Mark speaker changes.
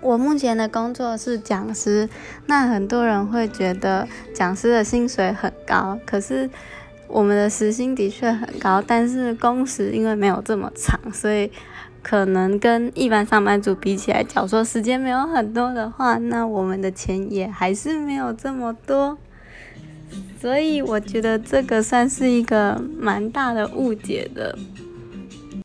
Speaker 1: 我目前的工作是讲师，那很多人会觉得讲师的薪水很高。可是我们的时薪的确很高，但是工时因为没有这么长，所以可能跟一般上班族比起来，假如说时间没有很多的话，那我们的钱也还是没有这么多。所以我觉得这个算是一个蛮大的误解的。